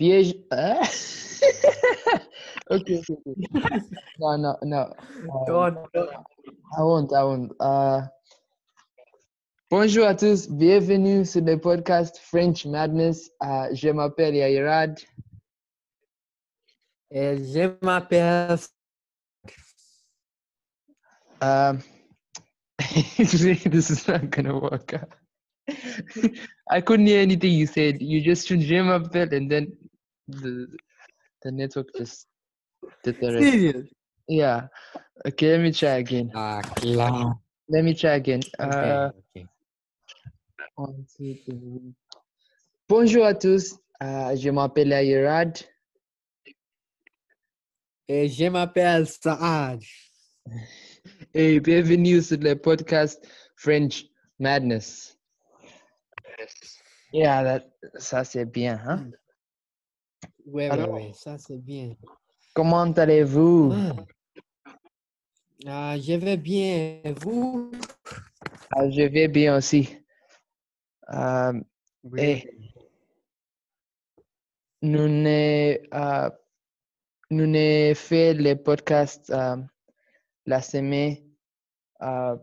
Piège. Hein? ok, ok, ok. Non, non, non. Euh, Don't- I won't, I won't. Euh, bonjour à tous, bienvenue sur le podcast French Madness. Euh, je m'appelle Yairad. Et je m'appelle. Um, this is not gonna work out. I couldn't hear anything you said. You just should je m'appelle and then the the network just deteriorated. Serious? Yeah. Okay, let me try again. Ah, claro. Let me try again. Uh, ok. one, two, three. Bonjour à tous. Euh, je m'appelle Yairad. Et je m'appelle Saad. Et bienvenue sur le podcast French Madness. Yeah, that, ça c'est bien, hein? Alors? ouais, ça c'est bien. Comment allez-vous? Ah. Ah, je vais bien. Et Vous? Ah, je vais bien aussi. Euh, Oui. eh, nous ne, euh, nous ne fait le podcast euh, la semaine. euh,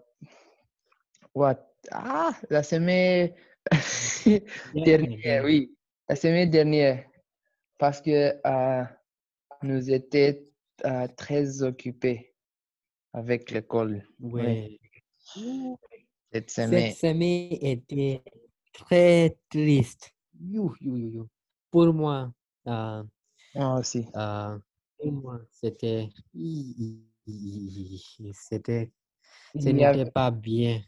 what? Ah, la semaine dernière, oui. La semaine dernière. Parce que euh, nous étions euh, très occupés avec l'école Ouais. cette semaine. Cette semaine était très triste. You, you, you, you. Pour moi, ah, aussi. pour moi, c'était. C'était. Ce n'était pas bien.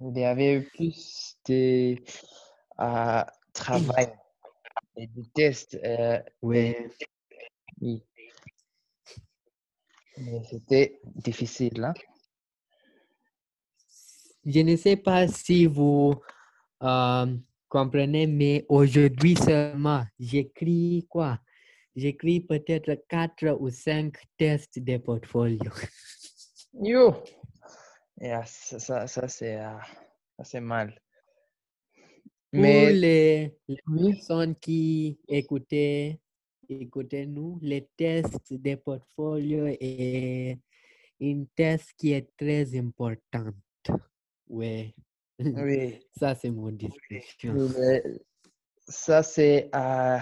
Il y avait plus de travail et de tests. euh, Ouais. oui. Mais c'était difficile. Hein? Je ne sais pas si vous euh, comprenez, mais aujourd'hui seulement, j'écris quoi? J'écris peut-être quatre ou cinq tests de portfolio. Yo! Yeah, ça, ça, ça, c'est euh, ça, c'est mal. Pour Mais les, les oui, personnes qui écoutaient, écoutez nous, les tests de portfolio est une test qui est très importante. Ouais, oui, ça c'est mon discussion. oui, ça c'est euh,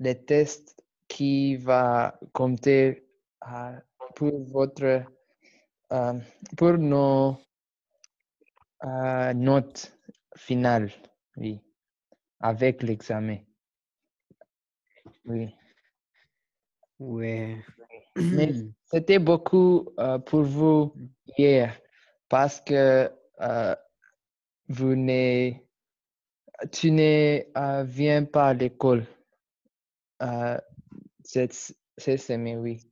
le test qui va compter euh, pour votre euh, pour nos notes finales, oui, avec l'examen. Oui. Ouais. Mais c'était beaucoup euh, pour vous hier parce que euh, vous tu ne euh, viens pas à l'école euh, cette, cette semaine, oui.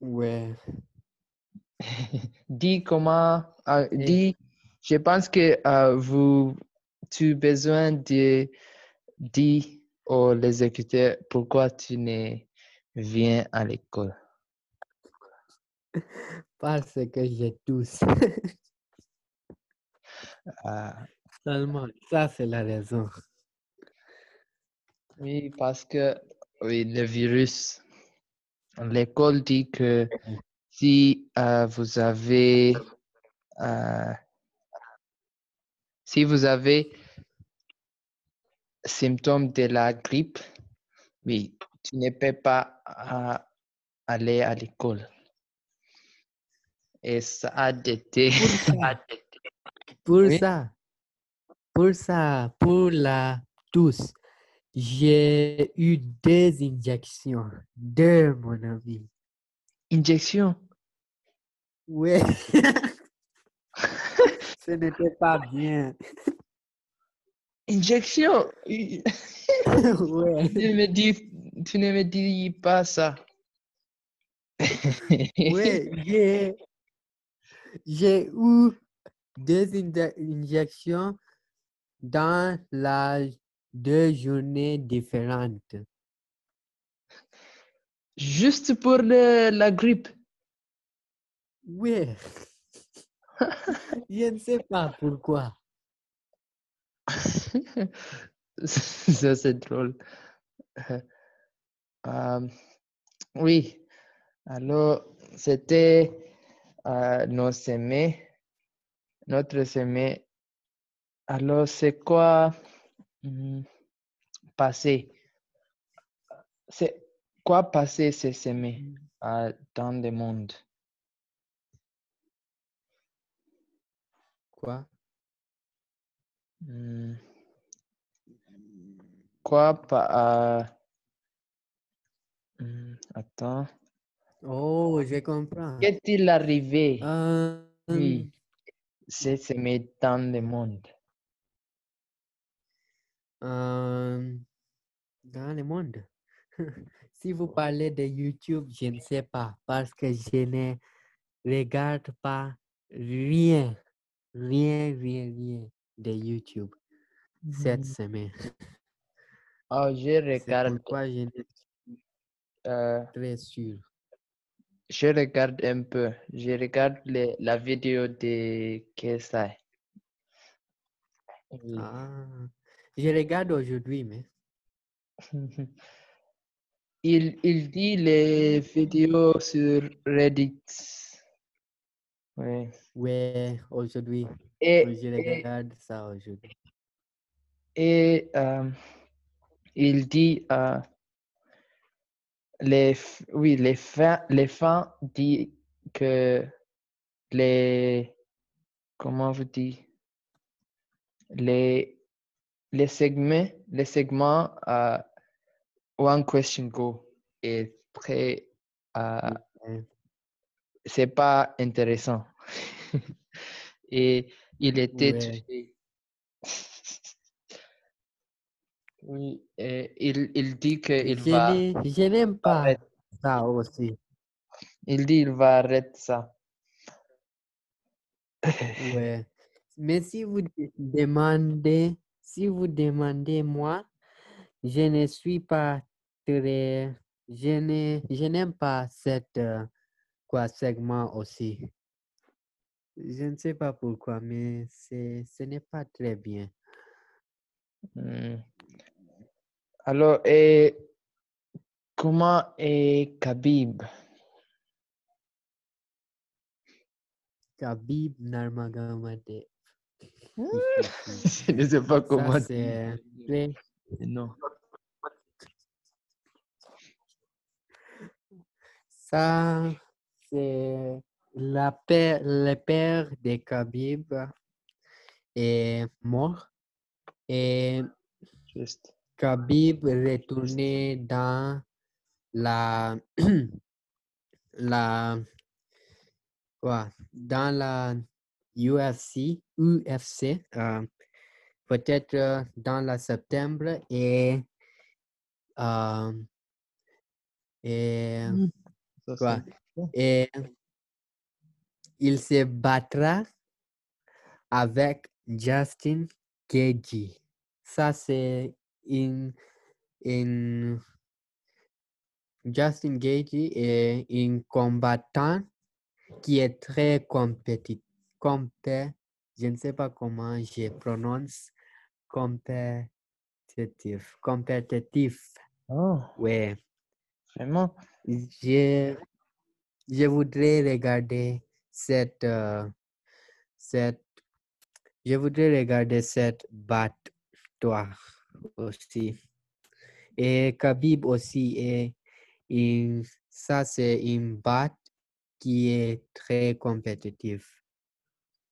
Ouais. dis comment, dis, je pense que euh, vous, tu as besoin de dire aux exécuteurs pourquoi tu ne viens à l'école. Parce que j'ai tous. Euh, Seulement, ça c'est la raison. Oui, parce que oui, le virus, l'école dit que si euh, vous avez euh, si vous avez symptômes de la grippe, oui, tu ne peux pas euh, aller à l'école. Et ça a été Pour Oui. ça, pour ça, pour la tous, j'ai eu deux injections. Deux, mon ami. injection? Ouais. Ce n'était pas bien. Injection. Oui. Ouais. Tu ne me dis, tu ne me dis pas ça. Ouais, j'ai, eu deux inje- injections dans la deux journées différentes. Juste pour le- la grippe. Ouais. Je ne sais pas pourquoi. Ça, c'est drôle. Euh, oui. Alors, c'était euh, nos semées, notre semée. Alors, c'est quoi hmm, passer? C'est quoi passer ces semées euh, dans le monde? Quoi? Hmm. Quoi pas... hmm, attends. Oh, je comprends. Qu'est-il arrivé? Euh, Oui. C'est semé dans le monde. euh, dans le monde. si vous parlez de YouTube, je ne sais pas parce que je ne regarde pas rien, rien, rien, rien de YouTube cette semaine. Oh, je regarde, pourquoi je ne suis euh, très sûr. je regarde un peu. Je regarde les- la vidéo de Kesai. Oui. Ah, je regarde aujourd'hui, mais Il, il dit les vidéos sur Reddit. Oui. ouais, aujourd'hui, Et, je regarde ça aujourd'hui. et, euh, il dit euh, les, oui, les fins, les fins dit que les, comment vous dites, les, les segments, les segments euh, One Question Go est très, Ouais. C'est pas intéressant. Et il était Ouais. touché. Oui, et il, il dit qu'il Je va, je n'aime pas arrêter. ça aussi. Il dit il va arrêter ça. Ouais. Mais si vous de- demandez, si vous demandez moi, je ne suis pas très, je n'aime pas cette euh, quoi segment aussi? Je ne sais pas pourquoi, mais c'est, ce n'est pas très bien. Hmm. Alors, et comment est Khabib? Khabib Nurmagomedov. Je ne sais pas Ça comment très, Non. ça c'est la père, le père de Khabib est mort et Juste. Khabib retourné dans la la quoi dans la UFC UFC euh, peut-être euh, dans la septembre et euh, et quoi et il se battra avec Justin Gagey. Ça, c'est une, une- Justin Gagey est un combattant qui est très compétitif. je ne sais pas comment je prononce compétitif. Compétitif. Oh, Ouais. vraiment? Je, je voudrais regarder cette, euh, cette, je voudrais regarder cette battoire aussi. Et Khabib aussi est une, ça c'est une batte qui est très compétitive.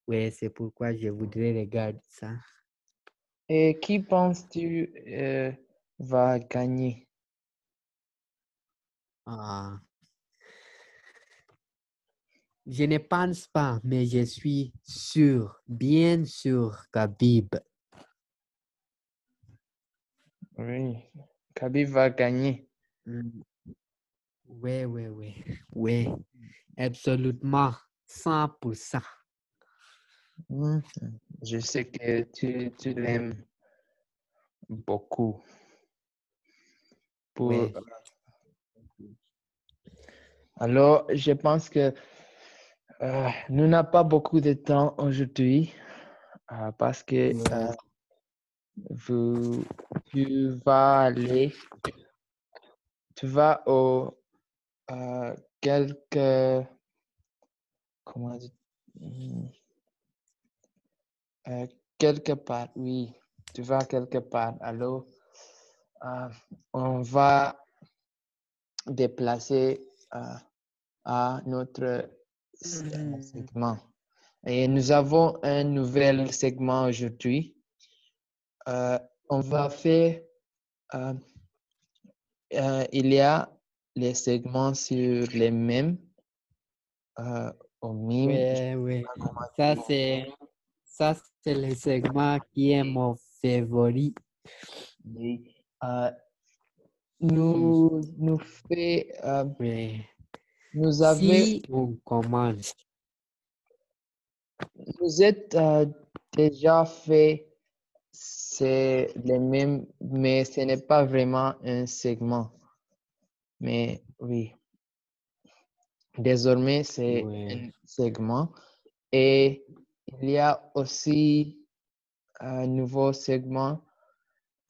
Oui, c'est pourquoi je voudrais regarder ça. Et qui penses-tu euh, va gagner? Ah. Je ne pense pas, mais je suis sûr, bien sûr, Khabib. Oui, Khabib va gagner. Oui, oui, oui, oui, absolument, 100%. Mhm. Je sais que tu, tu l'aimes beaucoup. Pour... Ouais. Alors, je pense que euh, nous n'avons pas beaucoup de temps aujourd'hui euh, parce que euh, vous, tu vas aller, tu vas au euh, quelque, comment dire, hmm, quelque part, oui, tu vas quelque part. Alors, on va déplacer à notre Segment. Et nous avons un nouvel segment aujourd'hui. Euh, on va faire, euh, euh, il y a les segments sur les mêmes, au mime. Oui, oui. Ça, c'est ça, c'est le segment qui est mon favori. Oui. Nous, nous fait, Oui. Nous avons, Si on commence, vous êtes euh, déjà fait, c'est les mêmes, mais ce n'est pas vraiment un segment. Mais oui. Désormais, c'est Ouais. un segment. Et il y a aussi un nouveau segment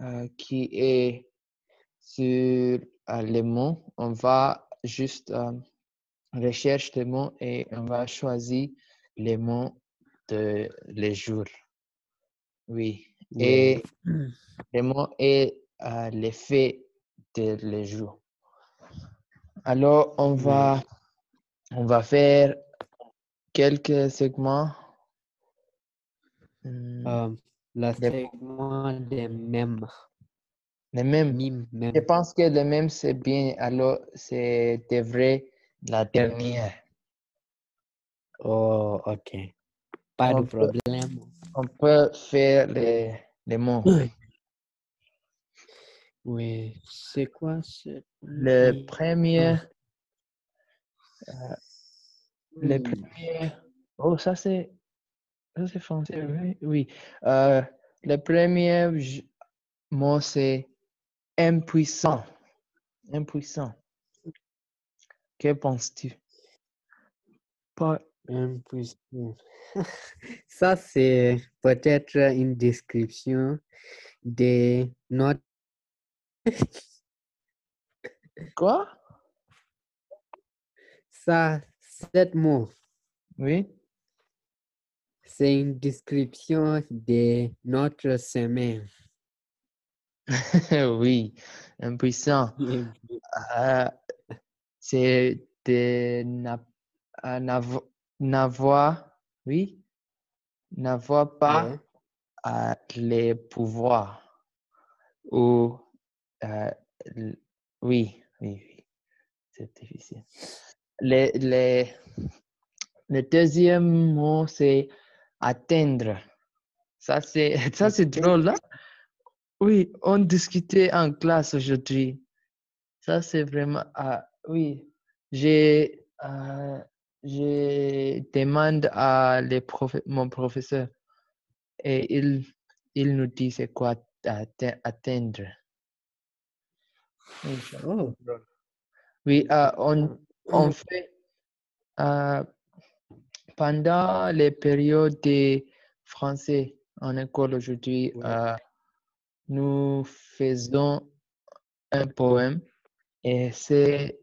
euh, qui est sur euh, les mots. On va juste rechercher des mots et on va choisir les mots de les jours. Oui. Et les mots et euh, les faits de les jours. Alors, on va, on va faire quelques segments. Hmm, Euh, le Les- segment des mêmes. les mêmes. Mime, Je pense que les mêmes, c'est bien. Alors, c'était vrai la dernière. Oh, ok. Pas On de peut- problème. On peut faire les, les mots. oui. C'est quoi ce... Le premier, le Hmm. premier. Oh, ça c'est. Ça c'est français, oui. oui. Euh, le premier mot c'est impuissant. Impuissant. Que penses-tu? Pas. Impuissant. Ça, c'est peut-être une description de notre... Quoi? Ça, sept mots, Oui. c'est une description de notre semaine. oui. Impuissant. Euh, c'est de euh, n'avo- n'avoir, oui, n'avoir pas Ouais. euh, les pouvoirs. Ou, euh, oui, oui, oui, c'est difficile. Le, le, le deuxième mot, c'est atteindre. Ça, c'est, ça, c'est drôle, là. Oui, on discutait en classe aujourd'hui. Ça, c'est vraiment, ah, oui, j'ai, euh, je demande à les profe- mon professeur et il, il nous dit c'est quoi atte- atteindre. Oh. Oui, euh, on, on fait euh, pendant les périodes de français en école aujourd'hui, euh, nous faisons un poème et c'est.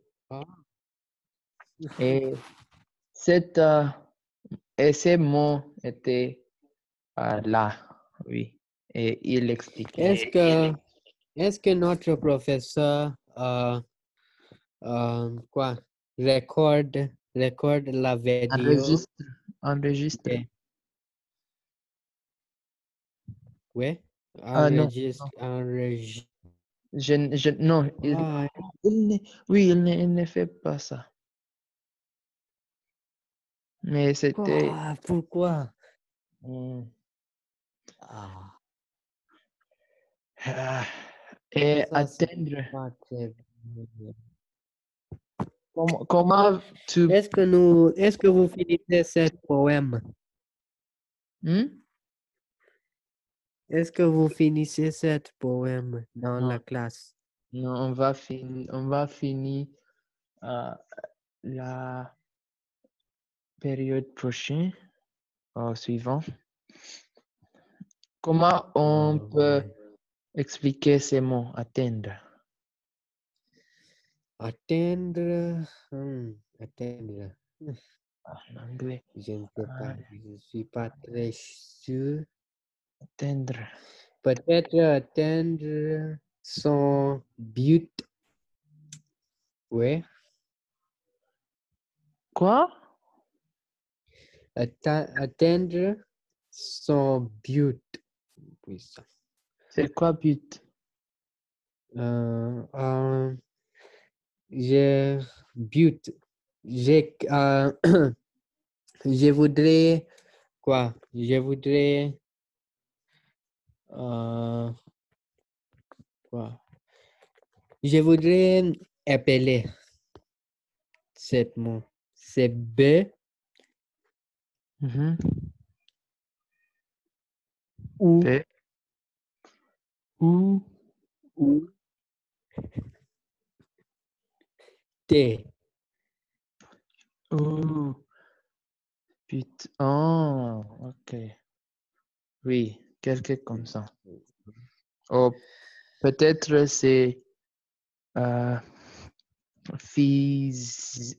Et cette euh, et ces mots étaient euh, là, oui, et il expliquait. Est-ce que, est-ce que notre professeur, euh, euh, quoi, recorde, recorde la vidéo? Enregistre, enregistre. Oui, Ah, non, enregistre, enregistre. Je, je, non, il, Ah, oui, il ne, il ne fait pas ça. Mais c'était, ah, pourquoi? Ah, et ça, atteindre. comment tu, Est-ce que nous, est-ce que vous finissez ce poème? hmm? Est-ce que vous finissez ce poème dans la classe? Non, on va finir, on va finir euh, la période prochaine, au suivant. Comment on Ah, peut ouais. expliquer ces mots? Atteindre? Atteindre. hmm, atteindre. En anglais, Je ne pas. Ah. Je ne suis pas très sûr. Atteindre. Peut-être atteindre son but. Oui. Quoi? Atte- atteindre son but. Oui. C'est quoi but? Euh, euh, je but. J'ai, euh, je voudrais quoi? Je voudrais euh, quoi? Je voudrais appeler cet mot. C'est B Mhm. ou Et- Ou ou T. Oh, ok. Oui, quelque comme ça. Oh, peut-être c'est euh, phys-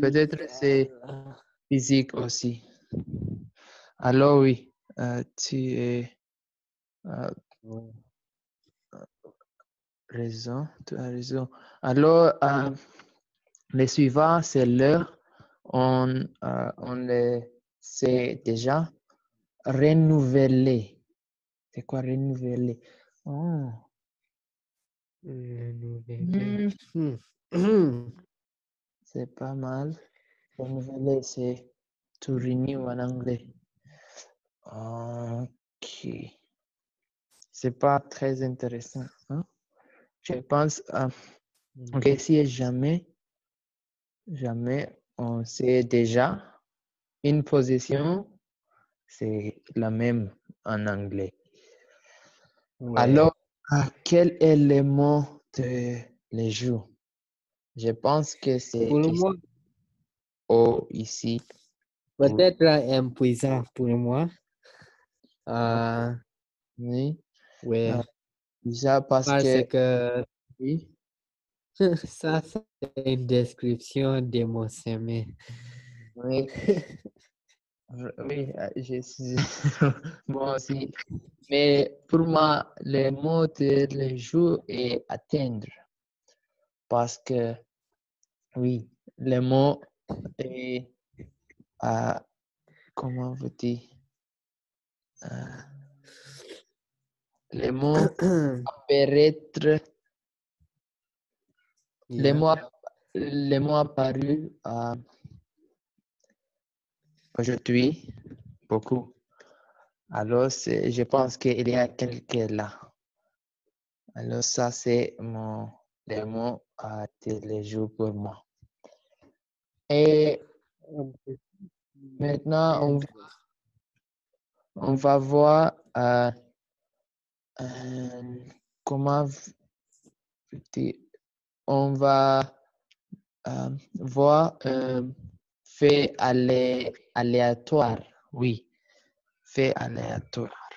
Peut-être c'est physique aussi. Alors oui, euh, tu es euh, raison, tu as raison. Alors, euh, les suivants, c'est l'heure. On, euh, on le sait déjà. Renouveler. C'est quoi renouveler? Oh. Renouveler. Hmm, c'est pas mal. Renouveler, c'est to renew en anglais. Ok. C'est pas très intéressant. hein? Je pense, euh, ok, si jamais, jamais on sait déjà une position, c'est la même en anglais. Ouais. Alors, ah, quel est le mot de les jours? Je pense que c'est pour ici moi, ou ici. peut-être impuissant pour moi. Euh, Oui, ouais. Ah, déjà parce, Parce que, que oui, ça, c'est une description de mon sommeil. oui, oui, je suis moi aussi. Mais pour moi, le mot de les jours est atteindre. Parce que, oui, le mot est, euh, comment vous dites, euh, le mot apparaître, le mot, le mot apparu euh, aujourd'hui beaucoup. Alors, je pense qu'il y a quelqu'un là. Alors, ça, c'est mon, le mot à tous les jours pour moi. Et maintenant, on, on va voir euh, euh, comment on va euh, voir fait alé- aléatoire. Oui, fait aléatoire.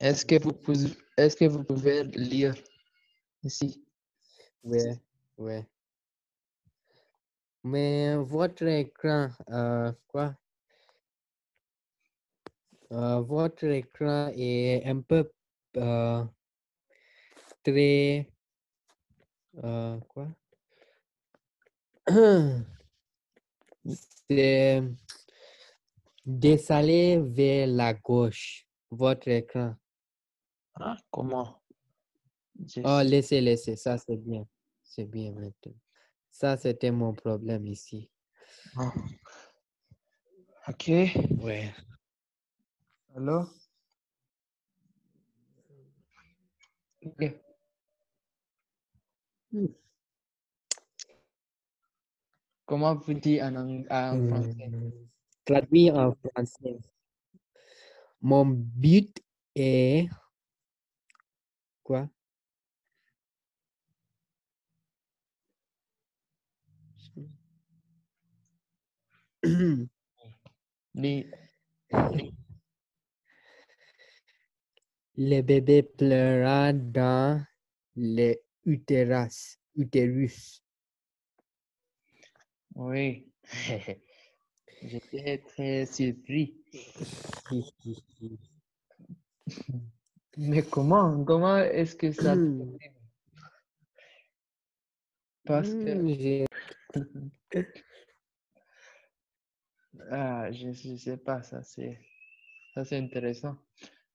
Est-ce que vous pouvez, lire ici? Ouais, ouais. Mais votre écran, euh, quoi? Euh, votre écran est un peu euh, très, quoi? C'est désalé vers la gauche, votre écran. Ah, comment? Oh, laissez, laissez, ça c'est bien. C'est bien maintenant. Ça, c'était mon problème ici. Ah. Ok. Ouais. Alors? Ok. Hmm. Comment vous dites en, ang- en français? Hmm, Traduit en français. Mon but est quoi? Dis- Le bébé pleura dans le utérus. utérus. Oui. J'étais très surpris. Mais comment, comment est-ce que ça Hmm. Parce que, Hmm, j'ai- ah, je ne sais pas, ça c'est, ça c'est intéressant.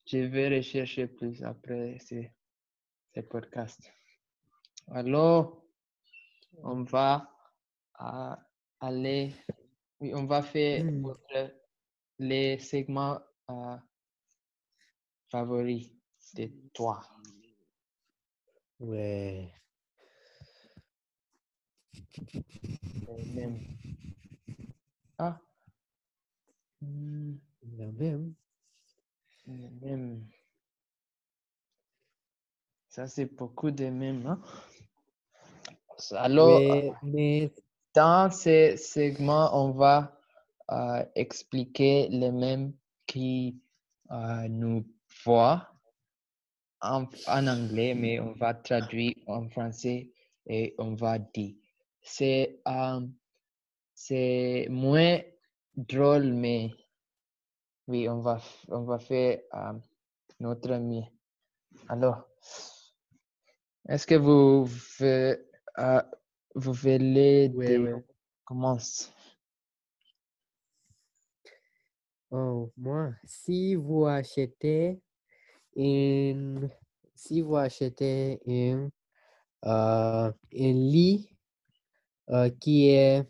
Je vais rechercher plus après ces, ces podcasts. Alors, on va ah, aller, oui, on va faire Hmm. votre- les segments ah, favoris de toi. Ouais. Les mêmes. Ah. Même. les mêmes. Ça, c'est beaucoup de mêmes. hein. Alors, Ouais, mais dans ces segments, on va euh, expliquer les mêmes qui euh, nous voient en, anglais, mais on va traduire en français et on va dire. C'est euh, moins drôle, mais oui, on va, on va faire euh, notre mieux. Alors, est-ce que vous, Ouais, ouais. commence? Oh, moi, si vous achetez une, si vous achetez un, euh, un lit euh, qui est,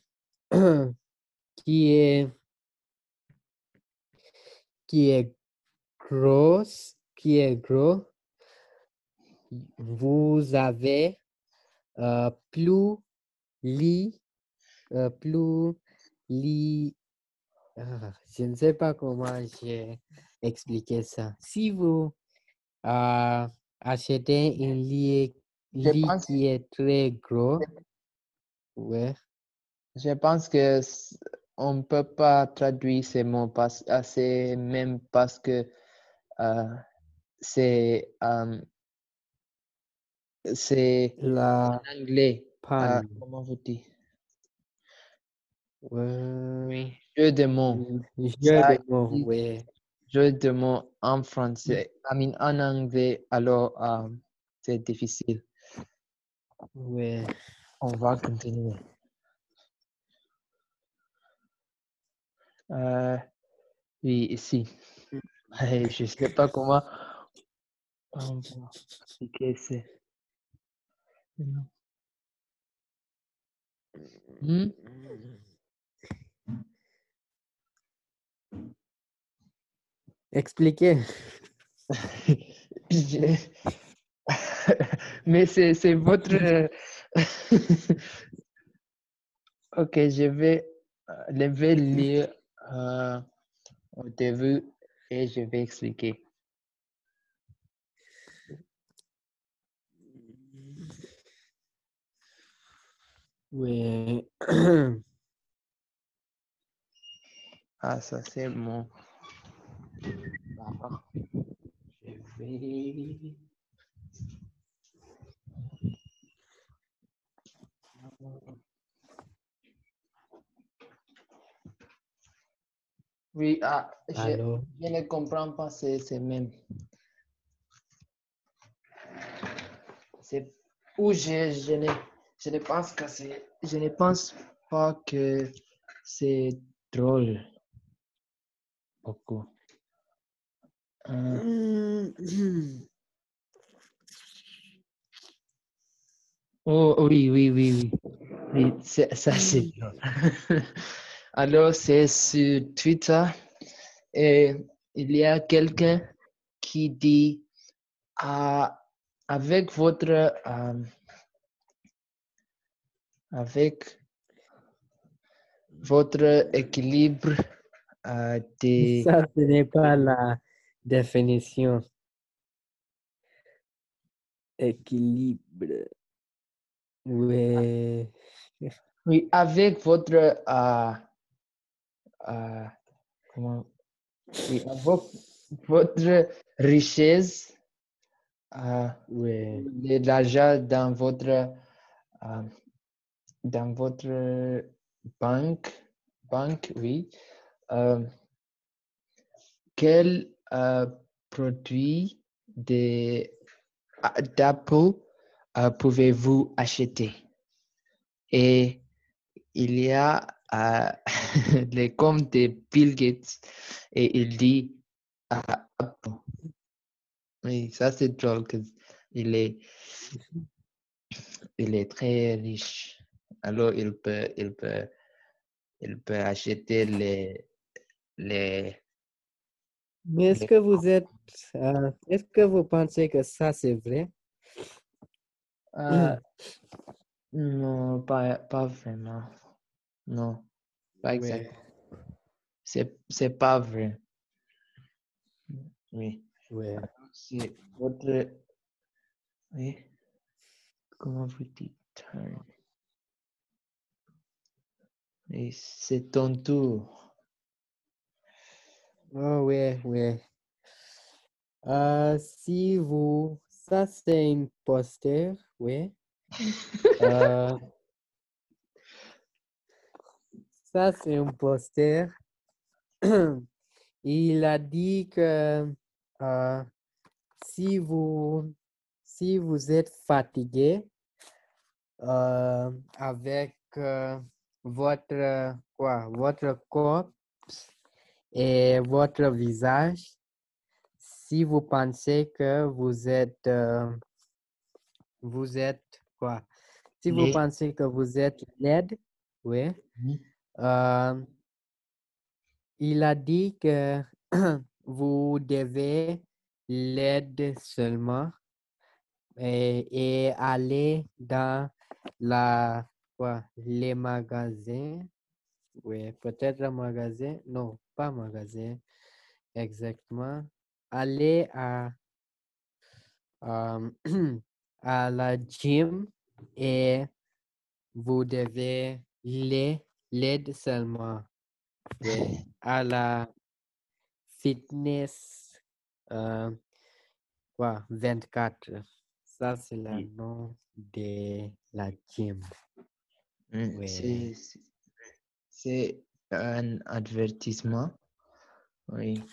qui est, qui est gros, qui est gros, vous avez euh, plus lit, euh, plus lit, ah, je ne sais pas comment j'ai expliqué ça. Si vous euh, achetez un lit, Je lit pense- qui est très gros, ouais, Je pense que on ne peut pas traduire ces mots parce, ah, c'est même parce que euh, c'est euh, c'est la en anglais. Euh, panne, comment vous dites? ouais, Jeu de mots. jeu Ça de mots, existe. ouais. Jeu de mots en français. I mean, en anglais, alors euh, c'est difficile. Ouais. On va continuer. Euh, oui, ici. Eh, Je ne sais pas comment on va expliquer ça. Non. Hmm? Expliquez. Mais c'est votre... ok, je vais, euh, je vais lire euh, au début et je vais expliquer. Ouais. Ah, ça c'est mon... D'accord. Je vais... Oui, ah, je, je ne comprends pas ces, ces mêmes. C'est où je, je ne, je ne pense que c'est, je ne pense pas que c'est drôle. Beaucoup. Euh, oh oui, oui, oui, oui. Ça c'est drôle. Alors c'est sur Twitter et il y a quelqu'un qui dit ah, avec votre euh, avec votre équilibre euh, de ça, ce n'est pas la définition. Équilibre. Ouais. oui avec votre euh, euh, comment? Oui, avec votre richesse, euh, de l'argent dans votre euh, dans votre banque, banque, oui. Euh, quel euh, produit ah, d'Apple euh, pouvez-vous acheter? Et il y a euh, les comptes de Bill Gates et il dit Apple. Oui, ça c'est drôle il est il est très riche. Alors il peut il peut il peut acheter les les Mais est-ce les que vous êtes, euh, est-ce que vous pensez que ça c'est vrai? euh, non pas pas vraiment. Non, pas exactement. C'est c'est pas vrai. Oui. Ouais. C'est votre oui. Comment vous dites? Oui, c'est ton tour. Oh, ouais, ouais. Euh, si vous, ça c'est un poster, ouais. Euh, ça c'est un poster. Il a dit que euh, si vous, si vous êtes fatigué euh, avec euh, votre, quoi, votre corps et votre visage, si vous pensez que vous êtes, euh, vous êtes quoi? Si vous pensez que vous êtes laide, oui, euh, il a dit que vous devez l'aide seulement et, et aller dans la, quoi, les magasins? Oui, peut-être un magasin? Non, pas magasin. Exactement. Aller à, euh, à la gym et vous devez les l'aide seulement. Oui, à la fitness euh, quoi, 24. Ça, c'est le nom de la gym. Ouais. C'est un avertissement. Oui,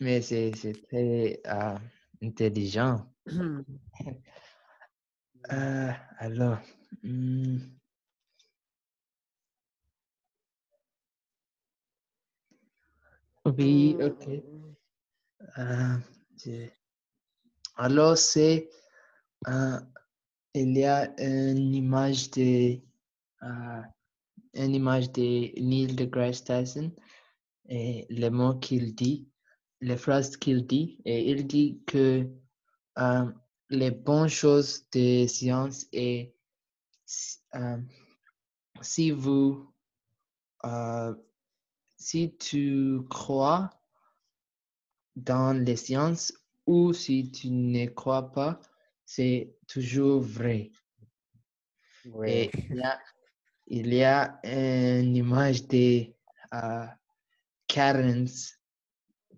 mais c'est très euh, intelligent. Euh, alors, hmm, oui, ok. Euh, alors, c'est euh, il y a une image de euh, une image de Neil deGrasse Tyson et les mots qu'il dit, les phrases qu'il dit, et il dit que euh, les bonnes choses de science et euh, si vous euh, si tu crois dans les sciences ou si tu ne crois pas, c'est toujours vrai. Et il y a, il y a une image de euh, Karens.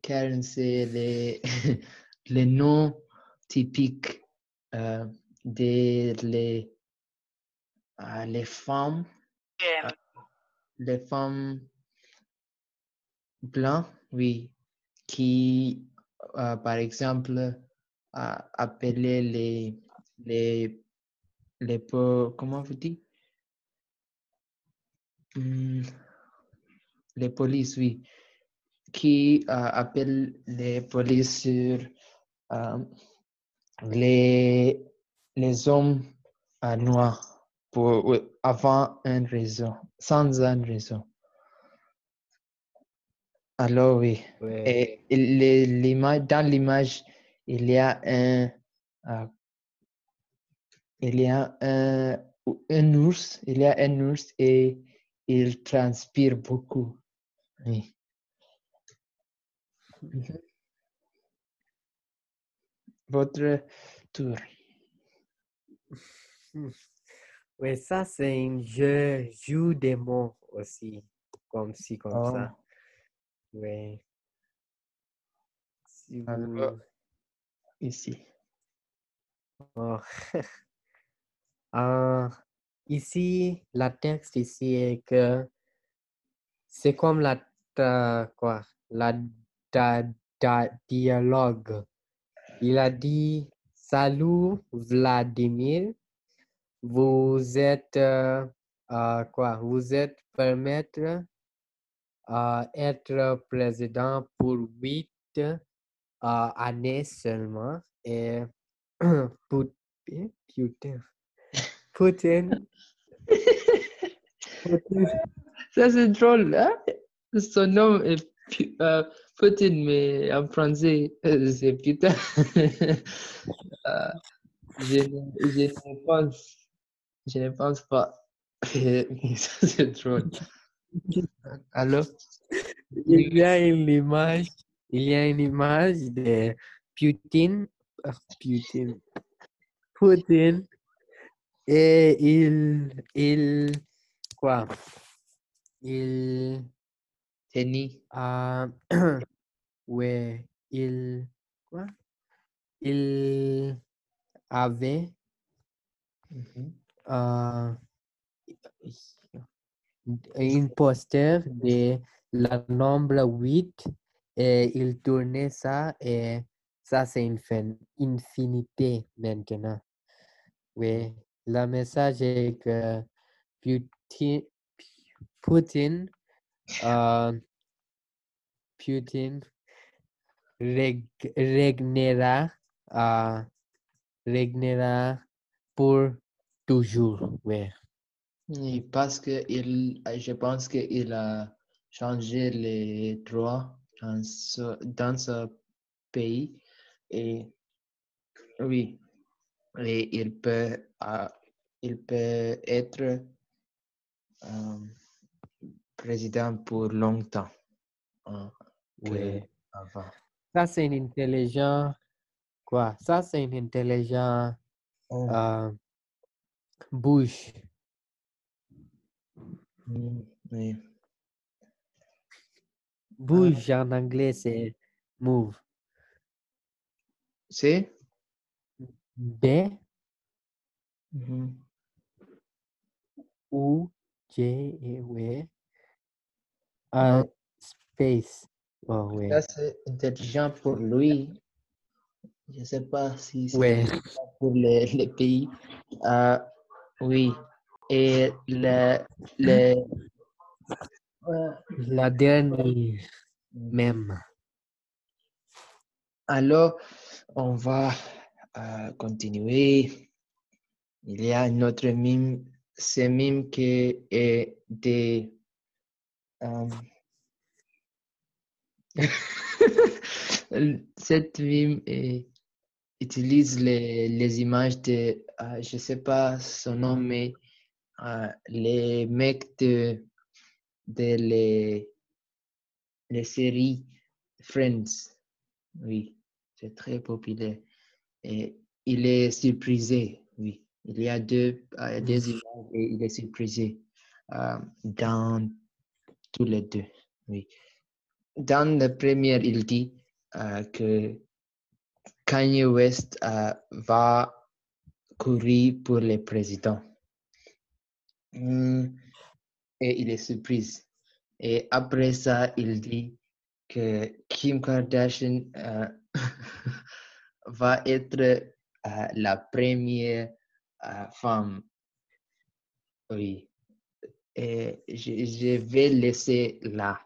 Karen, c'est les, les noms typiques euh, des les, euh, les femmes, euh, les femmes blancs, oui, qui, euh, par exemple, euh, appelaient les, les, les, comment vous dites? Hmm, les polices, oui, qui euh, appellent les polices sur euh, les, les hommes euh, noirs pour, avant une raison, sans une raison. Alors oui. Ouais. Et il- les- l'image, dans l'image, il y a un, euh, il y a un, un ours, il y a un ours et il transpire beaucoup. Oui. Mhm. Votre tour. Ouais, ça, c'est un jeu, jeu des mots aussi. Comme ci, comme ça. Oh, Ouais. Si Alors, vous... ici. Ah, ici, la texte ici est que c'est comme la ta- quoi, la da- da- dialogue. Il a dit Salut Vladimir, vous êtes euh, euh, quoi? Vous êtes permettre à être président pour huit années seulement et eh, Putin. Putin. Putin. Ça, c'est drôle, hein? Son nom est euh, Poutine, mais en français, euh, c'est putain. Euh, je, ne, je ne pense, je ne pense pas. Ça, c'est drôle. Allô? Il y a une image, il y a une image de Putin, ah, Putin, Putin, et il, il, quoi, il, ouais, il, quoi, il avait, ah, un poster de la nombre 8 et il tournait ça et ça c'est une fin- infinité maintenant. Oui, le message est que Putin, Poutine, euh, Putin reg- régnera, euh, régnera pour toujours. Oui. Oui, parce que il, je pense qu'il a changé les droits dans ce, dans ce pays et oui, et il peut, euh, il peut être euh, président pour longtemps que Oui. avant. Ça, c'est une intelligence. Quoi? Ça, c'est une intelligence Oh, Bush. mm, oui. Bush en anglais, c'est move. C'est? B Mhm. U J E W Non. euh, space. Oh, ouais. Ça, c'est intelligent pour lui. Je ne sais pas si c'est Ouais. pour les, les pays. Euh, oui. Et le, le, La dernière même. alors, on va euh, continuer. Il y a un autre mime. Ce mime qui est des. euh, Cette mime est- utilise les, les images de, euh, je sais pas son nom, mais euh, les mecs de, de les, les séries Friends. Oui, c'est très populaire. Et il est surprisé, oui. Il y a deux, euh, deux images et il est surprisé euh, dans tous les deux, oui. Dans la première, il dit euh, que Kanye West euh, va courir pour le président. Hmm, Et il est surprise. Et après ça, il dit que Kim Kardashian euh, va être euh, la première euh, femme. Oui. Et je, je vais laisser là.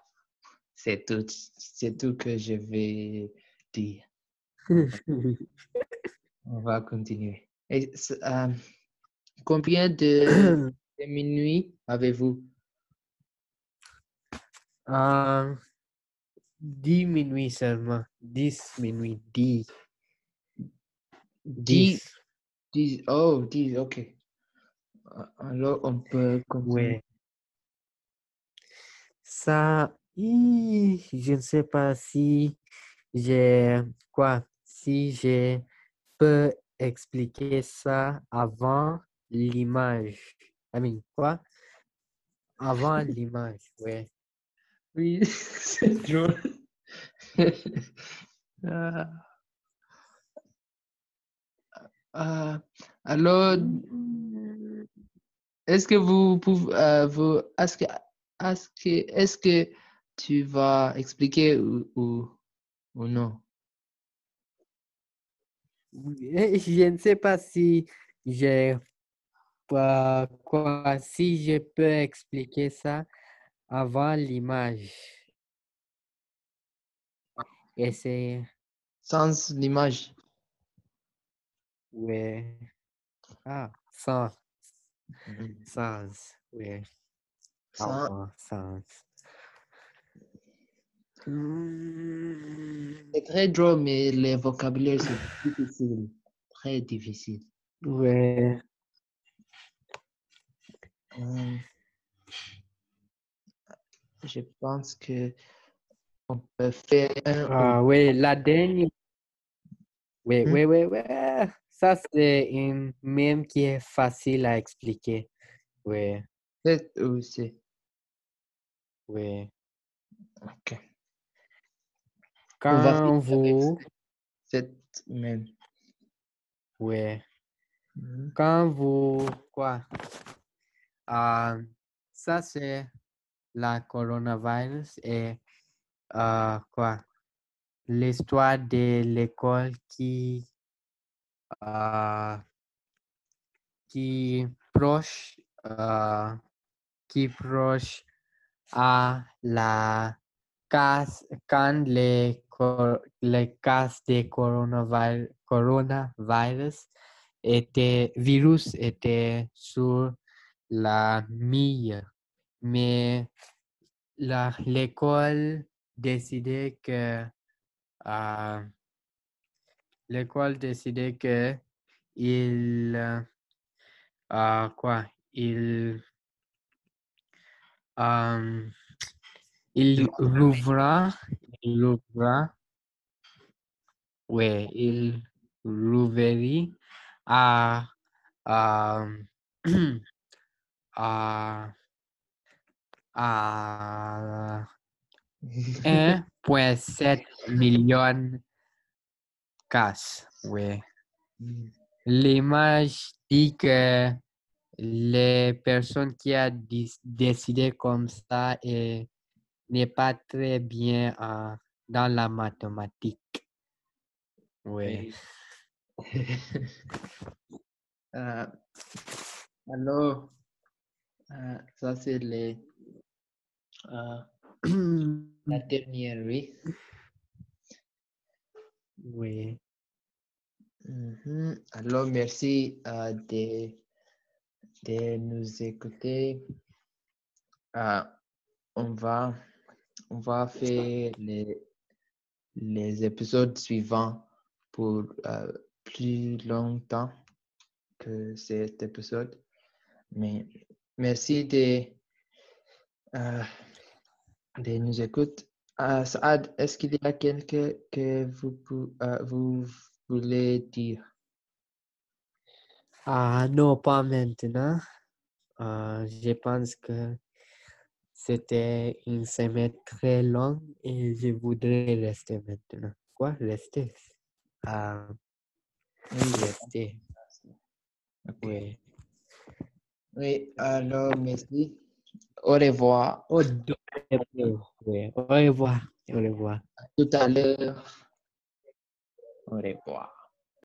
C'est tout, c'est tout que je vais dire. On va continuer. Et, combien de, de minuit avez-vous? Euh, 10 minutes seulement. 10 minutes. 10. Dix. 10. Dix- oh, 10, ok. Euh, Alors, on peut continuer. Ouais. Ça, je ne sais pas si j'ai quoi, si je peux expliquer ça avant l'image. I mean, quoi? Avant l'image, ouais. Oui, c'est. Euh, euh, alors, est-ce que vous pouvez, euh, vous, est-ce que, est-ce que, est-ce que tu vas expliquer ou, ou, ou non? Je ne sais pas si j'ai pas quoi, si je peux expliquer ça avant l'image. Essayer. Sans l'image. Oui. Ah, sans. Sans. Oui. Sans- Avant, sans. Hmm, C'est très drôle, mais les vocabulaires, c'est difficile. Très difficile. Oui. Euh, je pense que on peut faire un ou Ah, oui, la dernière. Oui, Hmm. oui, oui, oui. Ça, c'est une même qui est facile à expliquer. Oui, c'est. oui. Ok. On Quand avec vous, Cette même. oui, Mhm. quand vous, quoi? Ah, ça, c'est la coronavirus et ah, quoi? L'histoire de l'école qui, ah, qui proche, ah, qui proche à la case quand les, les cas de coronavirus, coronavirus étaient, virus étaient sur la mille, mais l'école décidait que ah, l'école décidait que il euh, ah, quoi il euh, il rouvra il rouvra ouais il rouvrit à à à à 1.7 million cas ouais Mhm. L'image dit que les personnes qui ont décidé comme ça et n'est pas très bien dans la mathématique. Oui. Euh, alors, euh, ça c'est les, la dernière, oui. oui. Mhm. Alors, merci euh, de, de nous écouter. Euh, on va, on va faire les, les épisodes suivants pour euh, plus longtemps que cet épisode. Mais merci de, euh, de nous écouter. Euh, Saad, est-ce qu'il y a quelque que vous, euh, vous voulez dire? Ah non, pas maintenant. Euh, je pense que c'était une semaine très longue et je voudrais rester maintenant. Quoi? Rester? Ah, Oui, rester. Oui. Oui, alors merci. Au revoir. Au revoir. Au revoir. Au revoir. Tout à l'heure. Au revoir.